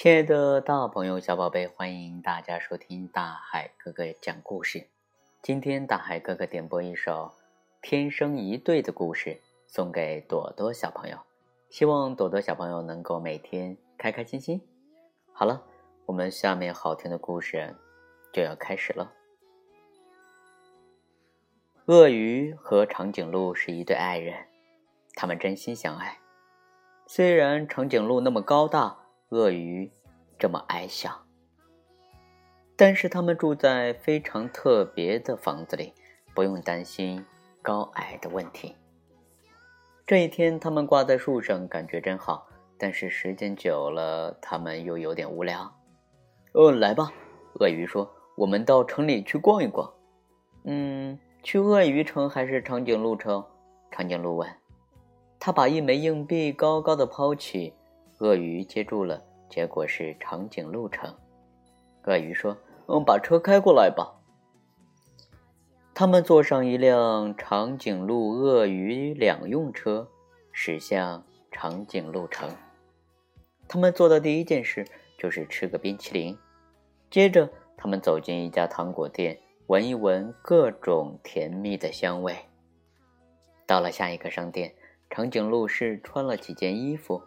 亲爱的大朋友、小宝贝，欢迎大家收听大海哥哥讲故事。今天大海哥哥点播一首《天生一对》的故事，送给朵朵小朋友。希望朵朵小朋友能够每天开开心心。好了，我们下面好听的故事就要开始了。鳄鱼和长颈鹿是一对爱人，他们真心相爱。虽然长颈鹿那么高大，鳄鱼这么矮小，但是他们住在非常特别的房子里，不用担心高矮的问题。这一天，他们挂在树上，感觉真好。但是时间久了，他们又有点无聊。哦，来吧，鳄鱼说：“我们到城里去逛一逛。”嗯，去鳄鱼城还是长颈鹿城？长颈鹿问。他把一枚硬币高高的抛起，鳄鱼接住了。结果是长颈鹿城。鳄鱼说：“嗯，把车开过来吧。”他们坐上一辆长颈鹿鳄鱼两用车，驶向长颈鹿城。他们做的第一件事就是吃个冰淇淋。接着，他们走进一家糖果店，闻一闻各种甜蜜的香味。到了下一个商店，长颈鹿是穿了几件衣服。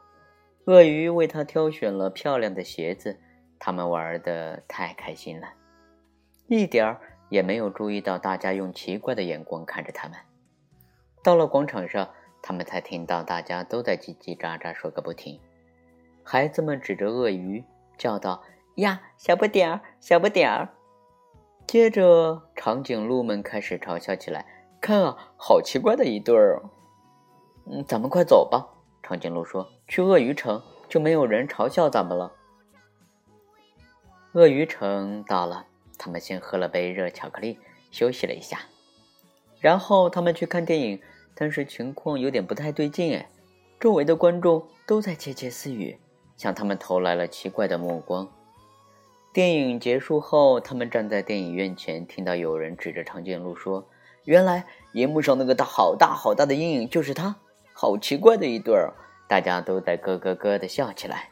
鳄鱼为他挑选了漂亮的鞋子，他们玩的太开心了，一点儿也没有注意到大家用奇怪的眼光看着他们。到了广场上，他们才听到大家都在叽叽喳喳说个不停。孩子们指着鳄鱼叫道：“呀，小不点儿，小不点儿！”接着，长颈鹿们开始嘲笑起来：“看啊，好奇怪的一对儿！”嗯，咱们快走吧。长颈鹿说：“去鳄鱼城就没有人嘲笑咱们了。”鳄鱼城到了，他们先喝了杯热巧克力，休息了一下，然后他们去看电影。但是情况有点不太对劲哎，周围的观众都在窃窃私语，向他们投来了奇怪的目光。电影结束后，他们站在电影院前，听到有人指着长颈鹿说：“原来银幕上那个大、好大、好大的阴影就是他。”好奇怪的一对儿，大家都在咯咯咯的笑起来。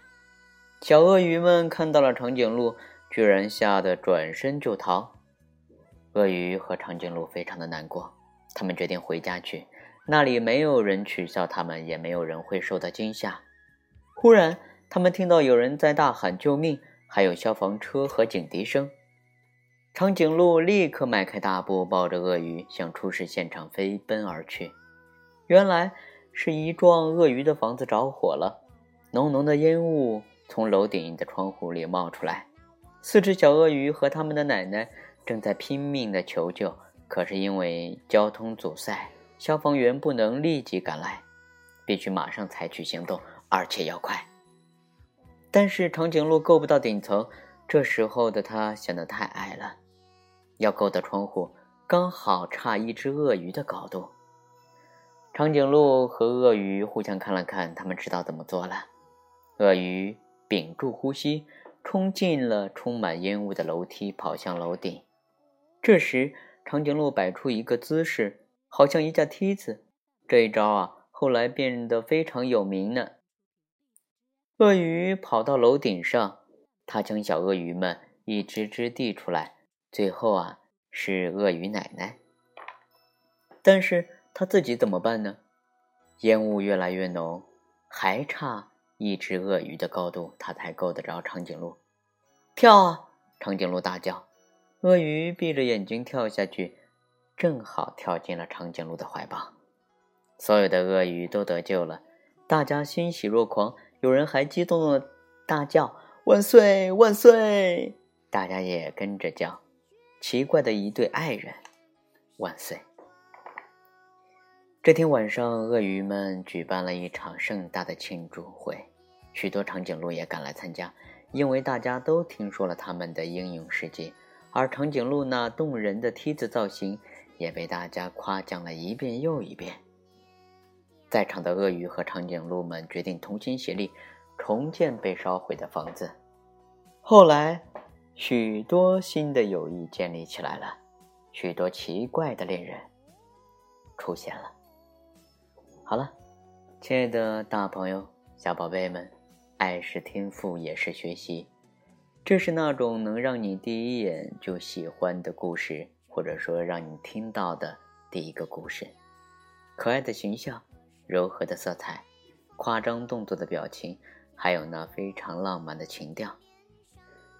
小鳄鱼们看到了长颈鹿，居然吓得转身就逃。鳄鱼和长颈鹿非常的难过，他们决定回家去，那里没有人取笑他们，也没有人会受到惊吓。忽然，他们听到有人在大喊救命，还有消防车和警笛声。长颈鹿立刻迈开大步，抱着鳄鱼向出事现场飞奔而去。原来。是一幢鳄鱼的房子着火了，浓浓的烟雾从楼顶的窗户里冒出来。四只小鳄鱼和他们的奶奶正在拼命的求救，可是因为交通阻塞，消防员不能立即赶来，必须马上采取行动，而且要快。但是长颈鹿够不到顶层，这时候的它显得太矮了，要够到窗户，刚好差一只鳄鱼的高度。长颈鹿和鳄鱼互相看了看，他们知道怎么做了。鳄鱼屏住呼吸，冲进了充满烟雾的楼梯，跑向楼顶。这时，长颈鹿摆出一个姿势，好像一架梯子。这一招啊，后来变得非常有名呢。鳄鱼跑到楼顶上，它将小鳄鱼们一只只递出来。最后啊，是鳄鱼奶奶。但是。他自己怎么办呢？烟雾越来越浓，还差一只鳄鱼的高度，他才够得着长颈鹿。跳啊！长颈鹿大叫。鳄鱼闭着眼睛跳下去，正好跳进了长颈鹿的怀抱。所有的鳄鱼都得救了，大家欣喜若狂，有人还激动的大叫：“万岁！万岁！”大家也跟着叫。奇怪的一对爱人，万岁！这天晚上，鳄鱼们举办了一场盛大的庆祝会，许多长颈鹿也赶来参加，因为大家都听说了他们的英勇事迹，而长颈鹿那动人的梯子造型也被大家夸奖了一遍又一遍。在场的鳄鱼和长颈鹿们决定同心协力，重建被烧毁的房子。后来，许多新的友谊建立起来了，许多奇怪的恋人出现了。好了，亲爱的大朋友、小宝贝们，爱是天赋，也是学习。这是那种能让你第一眼就喜欢的故事，或者说让你听到的第一个故事。可爱的形象，柔和的色彩，夸张动作的表情，还有那非常浪漫的情调。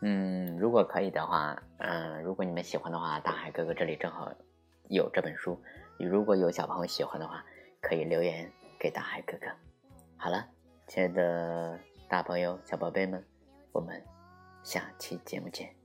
嗯，如果可以的话，嗯，如果你们喜欢的话，大海哥哥这里正好有这本书。如果有小朋友喜欢的话，可以留言给大海哥哥。好了，亲爱的大朋友、小宝贝们，我们下期节目见。